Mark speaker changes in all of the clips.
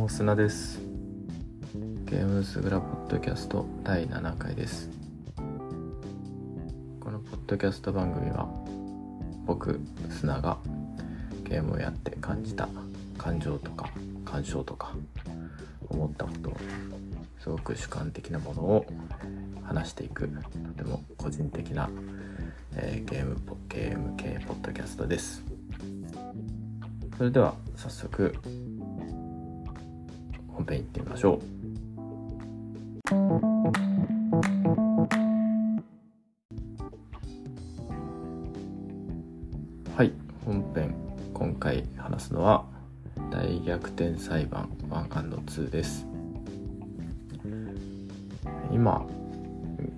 Speaker 1: も砂です。ゲームスグラポッドキャスト第7回です。このポッドキャスト番組は僕砂がゲームをやって感じた感情とか感傷とか思ったことすごく主観的なものを話していくとても個人的な、えー、ゲームゲーム系ポッドキャストです。それでは早速編行ってみましょう。はい本編今回話すのは大逆転裁判 1&2 です。今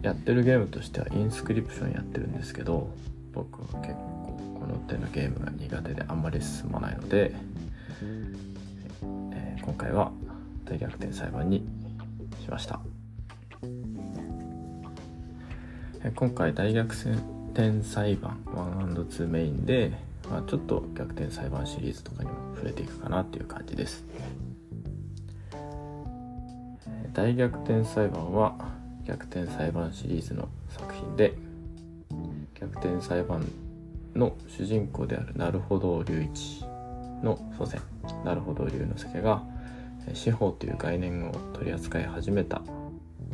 Speaker 1: やってるゲームとしてはインスクリプションやってるんですけど僕は結構この手のゲームが苦手であんまり進まないので、えー、今回は大逆転裁判にしました。今回大逆転裁判 1&2 メインで、まあ、ちょっと逆転裁判シリーズとかにも触れていくかなっていう感じです。大逆転裁判は逆転裁判シリーズの作品で逆転裁判の主人公であるなるほど隆一の祖先なるほど龍之介が司法という概念を取り扱い始めた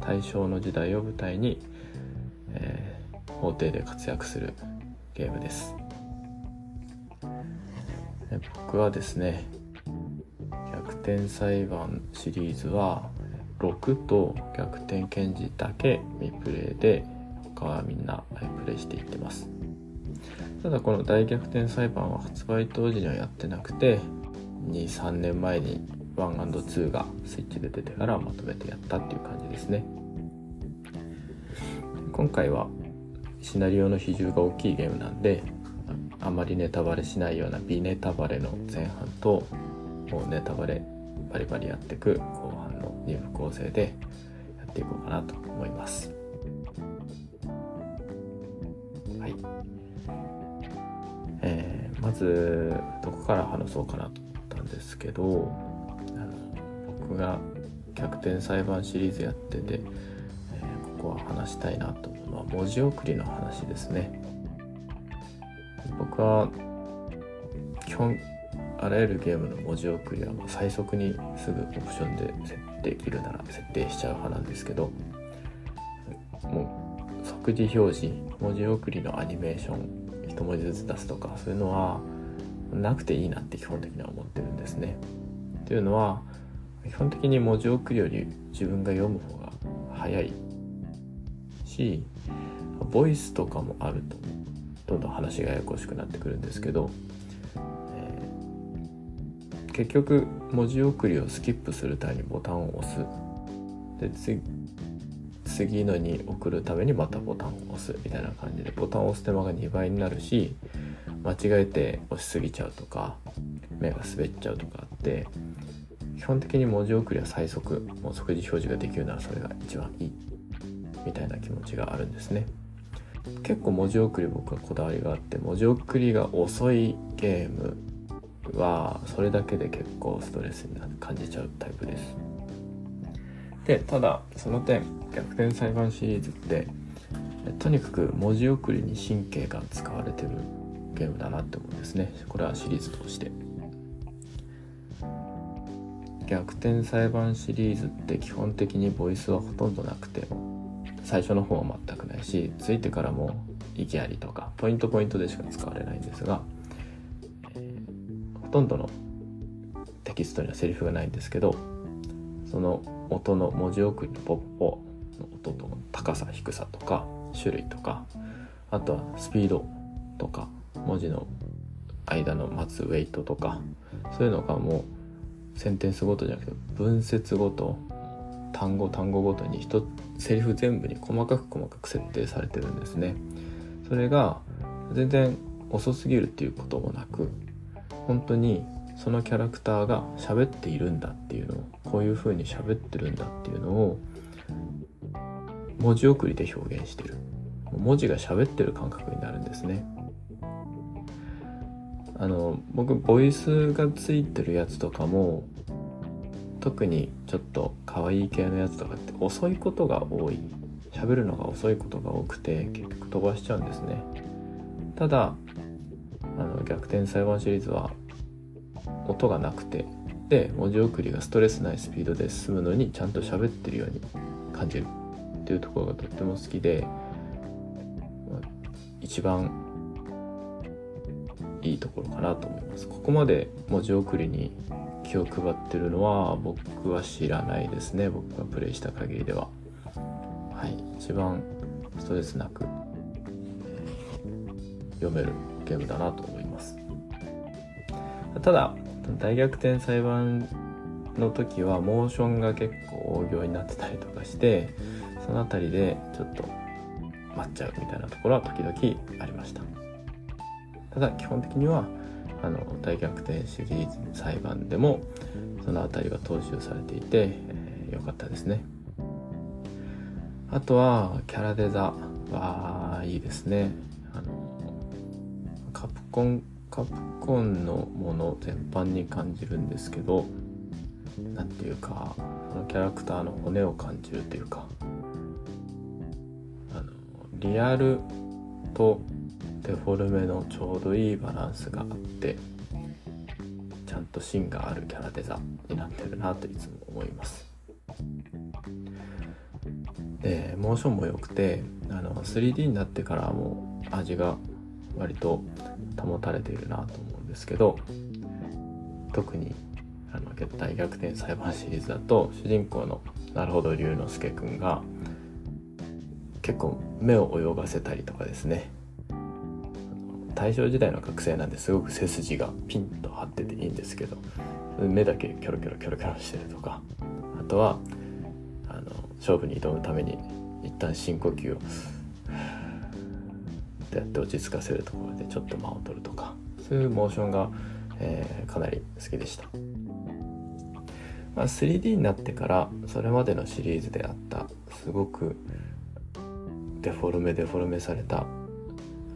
Speaker 1: 大正の時代を舞台に、えー、法廷で活躍するゲームです。僕はですね逆転裁判シリーズは6と逆転検事だけ未プレイで他はみんなプレイしていってます。ただこの大逆転裁判は発売当時にはやってなくて23年前に 1&2 がスイッチで出てからまとめてやったっていう感じですね。今回はシナリオの比重が大きいゲームなんであまりネタバレしないような微ネタバレの前半ともうネタバレバリバリやっていく後半の2部構成でやっていこうかなと思います。はい。えー、まずどこから話そうかなと思ったんですけど僕が逆転裁判シリーズやってて、えー、ここは話したいなと思うのは文字送りの話ですね僕は基本あらゆるゲームの文字送りはもう最速にすぐオプションで設定できるなら設定しちゃう派なんですけどもう即時表示文字送りのアニメーション一文字ずつ出すとかそういうのはなくていいなって基本的には思ってるんですね。っていうのは基本的に文字送りより自分が読む方が早いしボイスとかもあるとどんどん話がややこしくなってくるんですけど、えー、結局文字送りをスキップするためにボタンを押す。で次次のに送るためにまたボタンを押すみたいな感じでボタンを押す手間が2倍になるし間違えて押しすぎちゃうとか目が滑っちゃうとかあって基本的に文字送りは最速もう即時表示ができるならそれが一番いいみたいな気持ちがあるんですね。結構文字送り僕はこだわりがあって文字送りが遅いゲームはそれだけで結構ストレスに感じちゃうタイプです。でただその点逆転裁判シリーズってとにかく文字送りに神経が使われてるゲームだなって思うんですね。これはシリーズとして。逆転裁判シリーズって基本的にボイスはほとんどなくて最初の方は全くないしついてからも意義ありとかポイントポイントでしか使われないんですが、えー、ほとんどのテキストにはセリフがないんですけどその音の文字送りのポッポの音と高さ低さとか種類とかあとはスピードとか文字の間の待つウェイトとかそういうのがもうセンテンスごとじゃなくて文節ごと単語単語ごとに一セリフ全部に細かく細かく設定されてるんですね。それが全然遅すぎるっていうこともなく本当にそのキャラクターが喋っているんだっていうのをこういう風に喋ってるんだっていうのを文字送りで表現してる。文字が喋ってる感覚になるんですね。あの僕ボイスがついてるやつとかも特にちょっと可愛い系のやつとかって遅いことが多い。喋るのが遅いことが多くて結局飛ばしちゃうんですね。ただあの逆転裁判シリーズは音がなくて。で文字送りがストレスないスピードで進むのにちゃんと喋ってるように感じるっていうところがとっても好きで一番いいところかなと思います。ここまで文字送りに気を配ってるのは僕は知らないですね。僕がプレイした限りでは。はい。一番ストレスなく読めるゲームだなと思います。ただ大逆転裁判の時はモーションが結構大行になってたりとかしてその辺りでちょっと待っちゃうみたいなところは時々ありました。ただ基本的にはあの大逆転シリーズ裁判でもその辺りは踏襲されていて良、えー、かったですね。あとはキャラデザはいいですね。あのカプコンカプコンのもの全般に感じるんですけど何ていうかそのキャラクターの骨を感じるというかあのリアルとデフォルメのちょうどいいバランスがあってちゃんと芯があるキャラデザになってるなといつも思います。でモーションも良くてあの 3D になってからも味が割と保たれているなと思うんですけど特にあの大逆転裁判シリーズだと主人公のなるほど龍之介くんが結構目を泳がせたりとかですね大正時代の学生なんですごく背筋がピンと張ってていいんですけど目だけキョロキョロキョロキョロしてるとかあとはあの勝負に挑むために一旦深呼吸をってやって落ち着かせるところでちょっと間を取るとかそういうモーションが、えー、かなり好きでした、まあ、3D になってからそれまでのシリーズであったすごくデフォルメデフォルメされた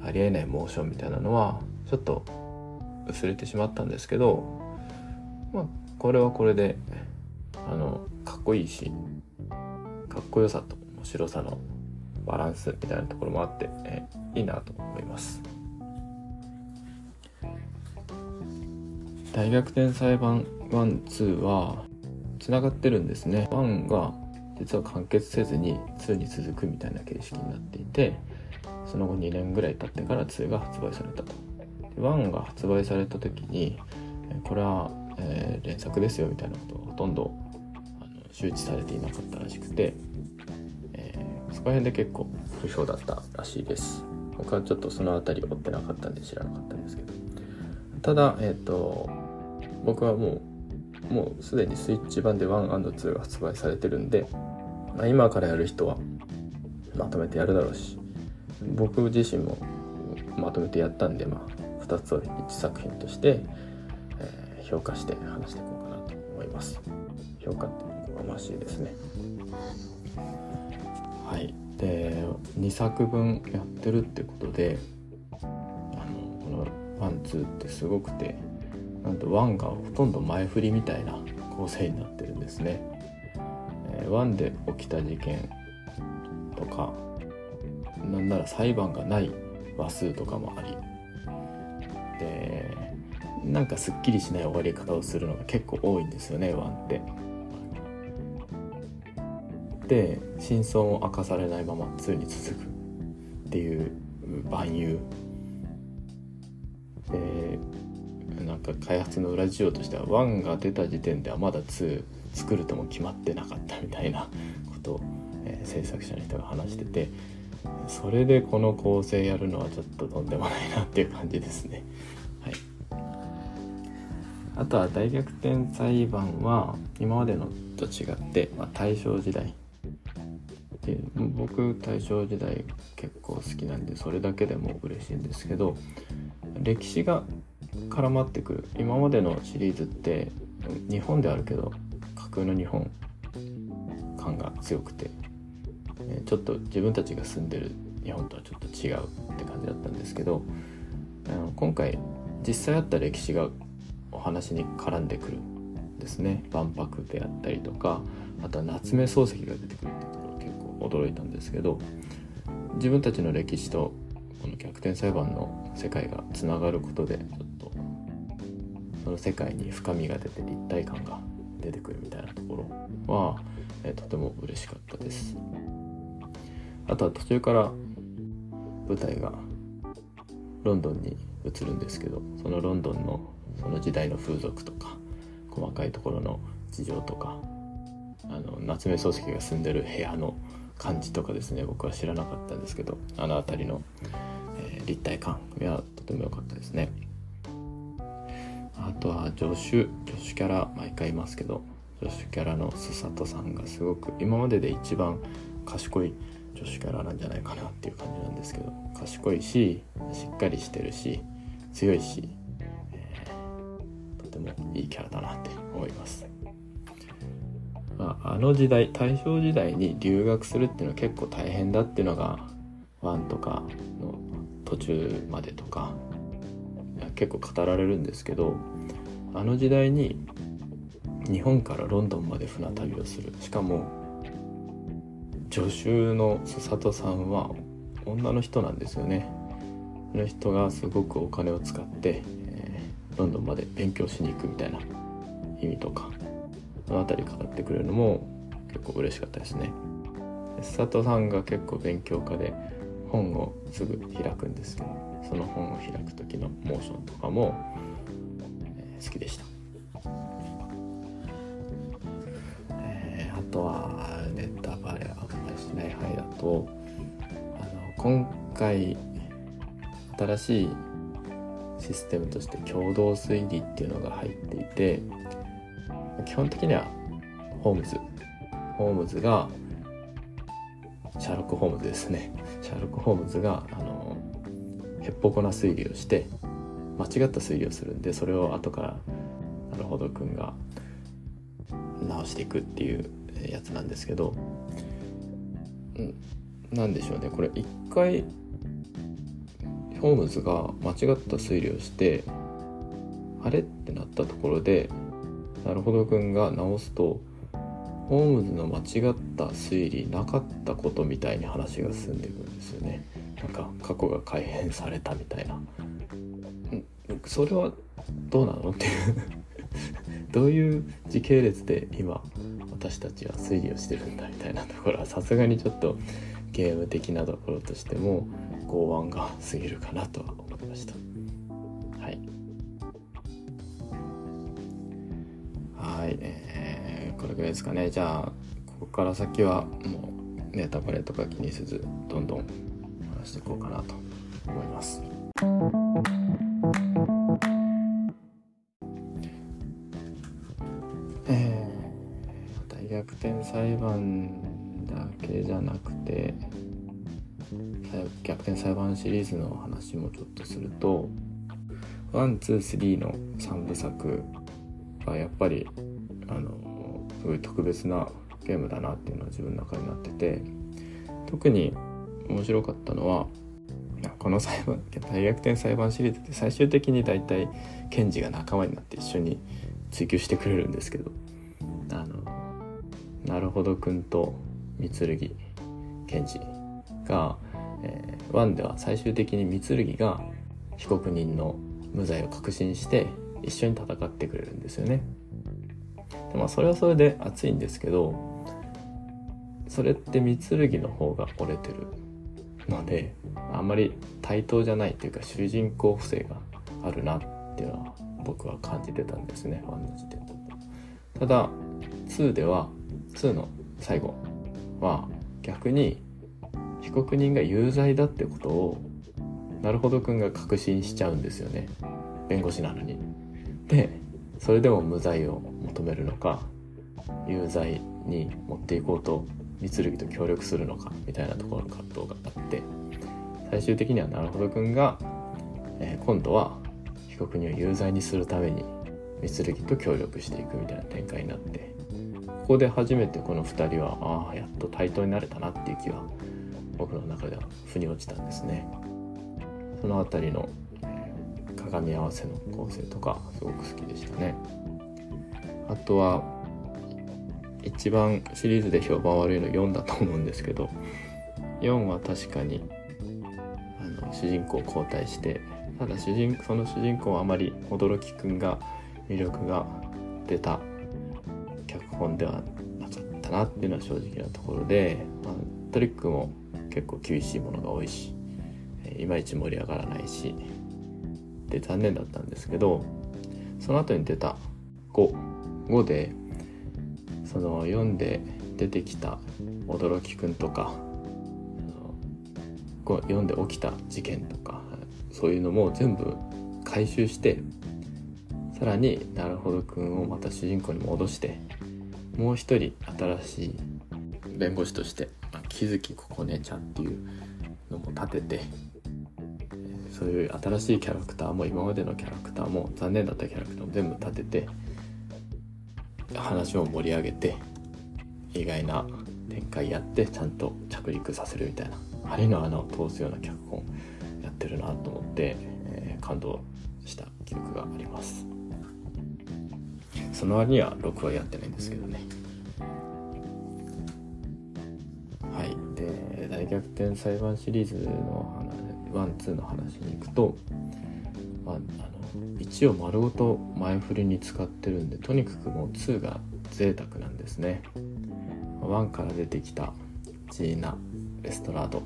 Speaker 1: ありえないモーションみたいなのはちょっと薄れてしまったんですけどまあこれはこれであのかっこいいしかっこよさと面白さのバランスみたいなところもあって、えいいなと思います。大逆転裁判12はつながってるんですね。1が実は完結せずに2に続くみたいな形式になっていてその後2年ぐらい経ってから2が発売されたと。1が発売された時にこれは、えー、連作ですよみたいなことをほとんどあの周知されていなかったらしくてそこら辺で結構不評だったらしいです。僕はちょっとその辺り追ってなかったんで知らなかったんですけど。ただえっ、ー、と僕はもうもうすでにスイッチ版で 1&2 が発売されてるんで、まあ、今からやる人はまとめてやるだろうし僕自身もまとめてやったんで、まあ、2つを1作品として、えー、評価して話していこうかなと思います。評価っておこがましいですね。はい。で2作分やってるってことであのこのワンツーってすごくてなんとワンがほとんど前振りみたいな構成になってるんですね。えー、ワンで起きた事件とかなんなら裁判がない話数とかもありでなんかすっきりしない終わり方をするのが結構多いんですよねワンって。で真相を明かされないまま2に続くっていう万有でなんか開発の裏事情としては1が出た時点ではまだ2作るとも決まってなかったみたいなことを、えー、制作者の人が話しててそれでこの構成やるのはちょっととんでもないなっていう感じですね。はい、あとは大逆転裁判は今までのと違って、まあ、大正時代。で僕大正時代結構好きなんでそれだけでも嬉しいんですけど歴史が絡まってくる。今までのシリーズって日本であるけど架空の日本感が強くてちょっと自分たちが住んでる日本とはちょっと違うって感じだったんですけどあの今回実際あった歴史がお話に絡んでくるんですね。万博であったりとかあとは夏目漱石が出てくるってところ結構驚いたんですけど自分たちの歴史とこの逆転裁判の世界がつながることでちょっとその世界に深みが出て立体感が出てくるみたいなところは、えとても嬉しかったです。あとは途中から舞台がロンドンに移るんですけどそのロンドンのその時代の風俗とか細かいところの事情とかあの夏目漱石が住んでる部屋の感じとかですね僕は知らなかったんですけどあの辺りの、えー、立体感がとても良かったですね。あとは助手助手キャラ毎回いますけど助手キャラの須里さんがすごく今までで一番賢い助手キャラなんじゃないかなっていう感じなんですけど賢いししっかりしてるし強いし、えー、とてもいいキャラだなって思います。まあ、あの時代大正時代に留学するっていうのは結構大変だっていうのがワンとかの途中までとか結構語られるんですけどあの時代に日本からロンドンまで船旅をする。しかも助手の須里さんは女の人なんですよね。その人がすごくお金を使って、えー、ロンドンまで勉強しに行くみたいな意味とかその辺り語ってくれるのも結構嬉しかったですね。佐藤さんが結構勉強家で本をすぐ開くんですけどその本を開く時のモーションとかも、えー、好きでした、えー、あとはネタバレあんまりしない範囲だとあの今回新しいシステムとして共同推理っていうのが入っていて基本的にはホームズホームズがシャーロック・ホームズですねシャーロック・ホームズがあのへっぽこな推理をして間違った推理をするんでそれを後からなるほどくんが直していくっていうやつなんですけど何でしょうね。これ一回ホームズが間違った推理をしてあれってなったところでなるほどくんが直すとホームズの間違った推理なかったことみたいに話が進んでいくんですよね。なんか過去が改変されたみたいな。それはどうなのっていう。どういう時系列で今私たちは推理をしてるんだみたいな。ところはさすがにちょっとゲーム的なところとしても剛腕が過ぎるかなとは思いました。はい。はい、えー、これぐらいですかね。じゃあここから先はもうネタバレとか気にせずどんどん話していこうかなと思います。逆転裁判だけじゃなくて逆転裁判シリーズの話もちょっとすると one two three の3部作はやっぱりあのすごい特別なゲームだなっていうのは自分の中になってて特に面白かったのはこの裁判大逆転裁判シリーズって最終的に大体検事が仲間になって一緒に追及してくれるんですけどあなるほどくんと三剣検事が、えー、1では最終的に三剣が被告人の無罪を確信して一緒に戦ってくれるんですよね。でまあそれはそれで熱いんですけどそれって三剣の方が折れてるのであんまり対等じゃないというか主人公不正があるなっていうのは僕は感じてたんですねファンの時点だと。ただ2では2の最後は逆に被告人が有罪だってことをなるほどくんが確信しちゃうんですよね。弁護士なのに。でそれでも無罪を求めるのか有罪に持っていこうと三剣と協力するのかみたいなところの葛藤があって。最終的にはなるほどくんが、えー、今度は被告人を有罪にするために三剣と協力していくみたいな展開になって。ここで初めてこの2人はああやっと対等になれたなっていう気は僕の中では腑に落ちたんですね。その辺りの鏡合わせの構成とかすごく好きでしたね。あとは一番シリーズで評判悪いの4だと思うんですけど4は確かにあの主人公交代してただ主人その主人公はあまり驚きくんが魅力が出た本ではなかったなっていうのは正直なところで、まあ、トリックも結構厳しいものが多いしいまいち盛り上がらないしで残念だったんですけどその後に出た55でその読んで出てきた驚きくんとか読んで起きた事件とかそういうのも全部回収してさらになるほどくんをまた主人公に戻してもう一人新しい弁護士として、まあ、木月ここねちゃんっていうのも立ててそういう新しいキャラクターも今までのキャラクターも残念だったキャラクターも全部立てて話を盛り上げて意外な展開やってちゃんと着陸させるみたいな。針の穴を通すような脚本やってるなと思って、えー、感動した記憶があります。その割には6はやってないんですけどね。はい。で大逆転裁判シリーズのワンツーの話に行くと、まあ、あの1を丸ごと前振りに使ってるんでとにかくもう2が贅沢なんですね。1から出てきたジーナ・レストラード。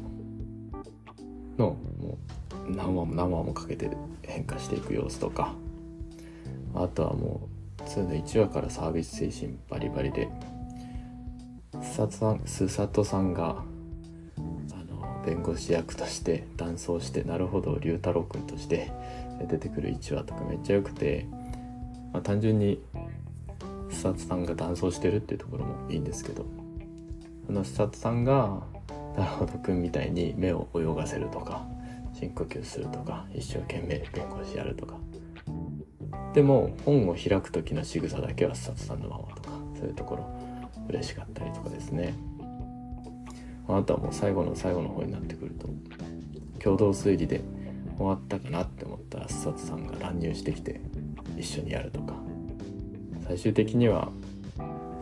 Speaker 1: のもう何話も何話もかけて変化していく様子とか。あとはもう2の1話からサービス精神バリバリでスサトさんがあの弁護士役として男装してなるほど龍太郎君として出てくる1話とかめっちゃ良くて、まあ、単純にスサツさんが男装してるっていうところもいいんですけどそのスサツさんがなるほど君みたいに目を泳がせるとか深呼吸するとか一生懸命弁護士やるとかでも本を開く時の仕草だけはスサツさんのままとかそういうところ嬉しかったりとかですね。あとはもう最後の最後の方になってくると共同推理で終わったかなって思ったら須里さんが乱入してきて一緒にやるとか。最終的には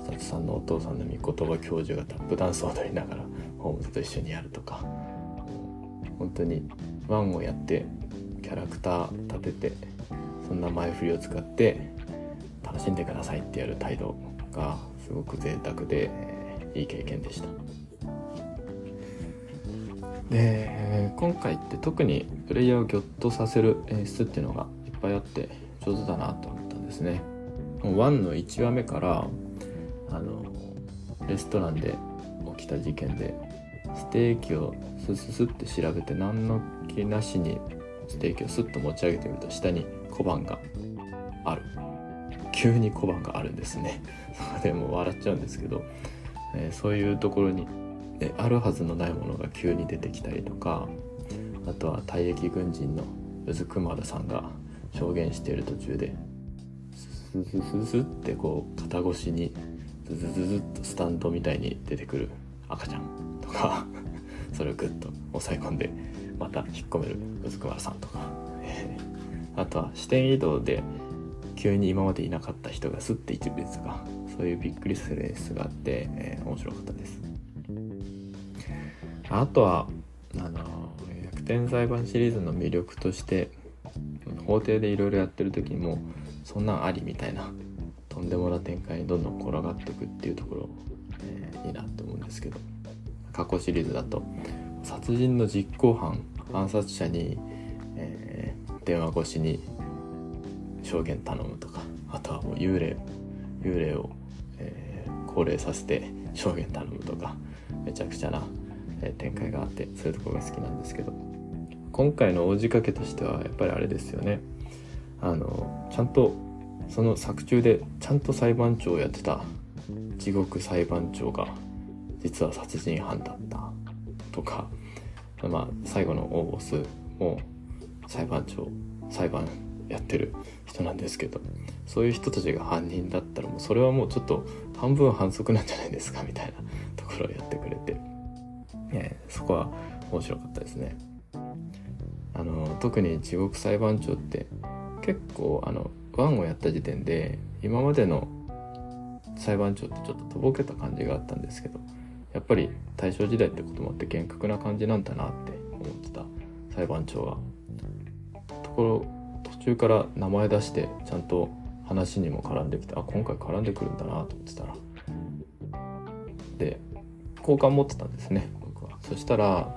Speaker 1: 須里さんのお父さんの御言葉教授がタップダンスを踊りながらホームズと一緒にやるとか。本当にワンをやってキャラクター立ててそんな前振りを使って楽しんでくださいってやる態度がすごく贅沢でいい経験でした。で今回って特にプレイヤーをギョッとさせる演出っていうのがいっぱいあって上手だなと思ったんですね1の1話目からあのレストランで起きた事件でステーキをスススって調べて何の気なしにステーキをスッと持ち上げてみると下に小判がある。急に小判があるんですね。でも笑っちゃうんですけど、えー、そういうところにであるはずのないものが急に出てきたりとかあとは退役軍人のうずくまるさんが証言している途中でススススってこう肩越しにズズズズっとスタンドみたいに出てくる赤ちゃんとかそれをグッと押さえ込んでまた引っ込めるうずくまるさんとかあとは視点移動で急に今までいなかった人がスッて一列とかそういうびっくりする演出があって、えー、面白かったです。あとはあの逆転裁判シリーズの魅力として法廷でいろいろやってる時にもそんなんありみたいなとんでもな展開にどんどん転がっていくっていうところ、えー、いいなと思うんですけど過去シリーズだと殺人の実行犯暗殺者に、え、電話越しに証言頼むとかあとはもう幽霊幽霊を、えー、高齢させて証言頼むとかめちゃくちゃなえ展開があってそういうとこが好きなんですけど今回の王子掛けとしてはやっぱりあれですよね。あのちゃんとその作中でちゃんと裁判長をやってた地獄裁判長が実は殺人犯だったとかまあ最後の大ボスも裁判長裁判やってる人なんですけどそういう人たちが犯人だったらもうそれはもうちょっと半分反則なんじゃないですかみたいなところをやってくれてえ、そこは面白かったですね。あの特に地獄裁判長って結構あの1をやった時点で今までの裁判長ってちょっととぼけた感じがあったんですけどやっぱり大正時代ってこともあって厳格な感じなんだなって思ってた裁判長がところ途中から名前出してちゃんと話にも絡んできてあ今回絡んでくるんだなと思ってたら。で好感持ってたんですね僕は。そしたら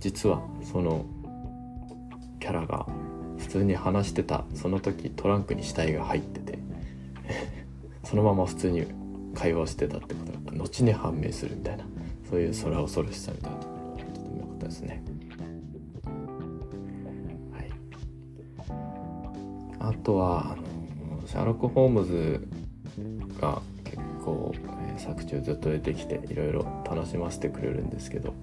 Speaker 1: 実はそのキャラが普通に話してたその時トランクに死体が入ってて そのまま普通に会話してたってことが後に判明するみたいな。そういう空恐ろしさみたいなところがとても良かったですね。あとはあのシャーロック・ホームズが結構、え、作中ずっと出てきていろいろ楽しませてくれるんですけど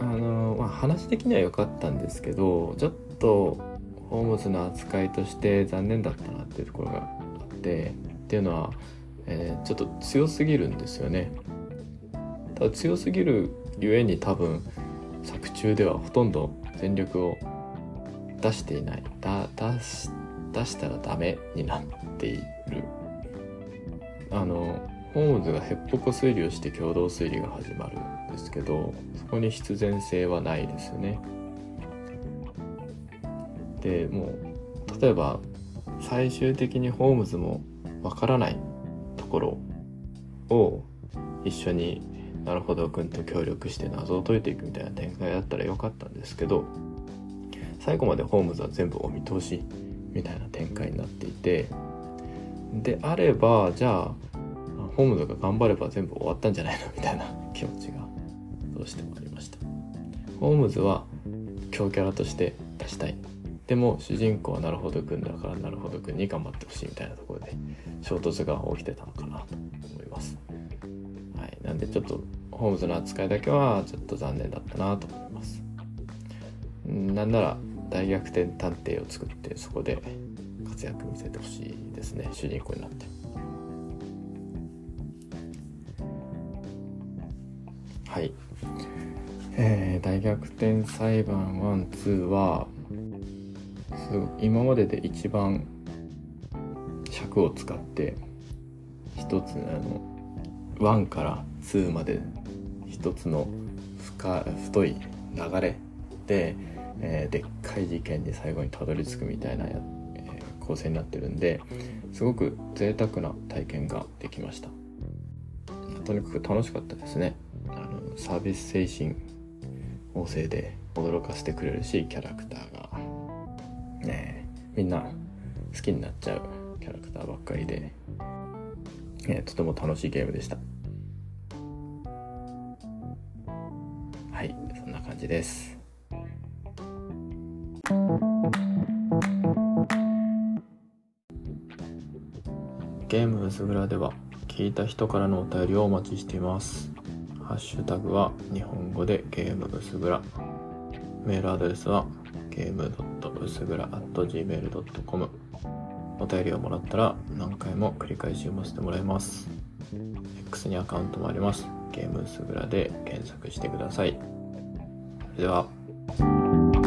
Speaker 1: あのまあ話的には良かったんですけどちょっとホームズの扱いとして残念だったなっていうところがあってっていうのは、えー、ちょっと強すぎるんですよね。ただ強すぎるゆえに多分作中ではほとんど全力を出していない。だ出し出したらダメになっている。あのホームズがヘッポコ推理をして共同推理が始まるんですけどそこに必然性はないですね。でもう例えば最終的にホームズもわからないところを一緒になるほど君と協力して謎を解いていくみたいな展開だったらよかったんですけど最後までホームズは全部お見通しみたいな展開になっていてであればじゃあホームズが頑張れば全部終わったんじゃないの？みたいな気持ちがどうしてもありました。ホームズは強キャラとして出したい。でも主人公はなるほどくんだからなるほどくんに頑張ってほしいみたいなところで衝突が起きてたのかなと思います。はい。なんでちょっとホームズの扱いだけはちょっと残念だったなと思います。なんなら大逆転探偵を作ってそこで活躍見せてほしいですね。主人公になって。はい。えー、大逆転裁判12は今までで一番尺を使って一つあの1から2まで一つの深太い流れでえー、でっい事件に最後にたどり着くみたいな、えー、構成になってるんですごく贅沢な体験ができました。とにかく楽しかったですね。あのサービス精神旺盛で驚かせてくれるしキャラクターが。ねみんな好きになっちゃうキャラクターばっかりで、えー、とても楽しいゲームでした。はいそんな感じです。ゲーム薄蔵では聞いた人からのお便りをお待ちしています。ハッシュタグは日本語でゲーム薄蔵。メールアドレスはゲーム薄蔵 gmail.com お便りをもらったら何回も繰り返し読ませてもらいます。X にアカウントもあります。ゲーム薄蔵で検索してください。それでは。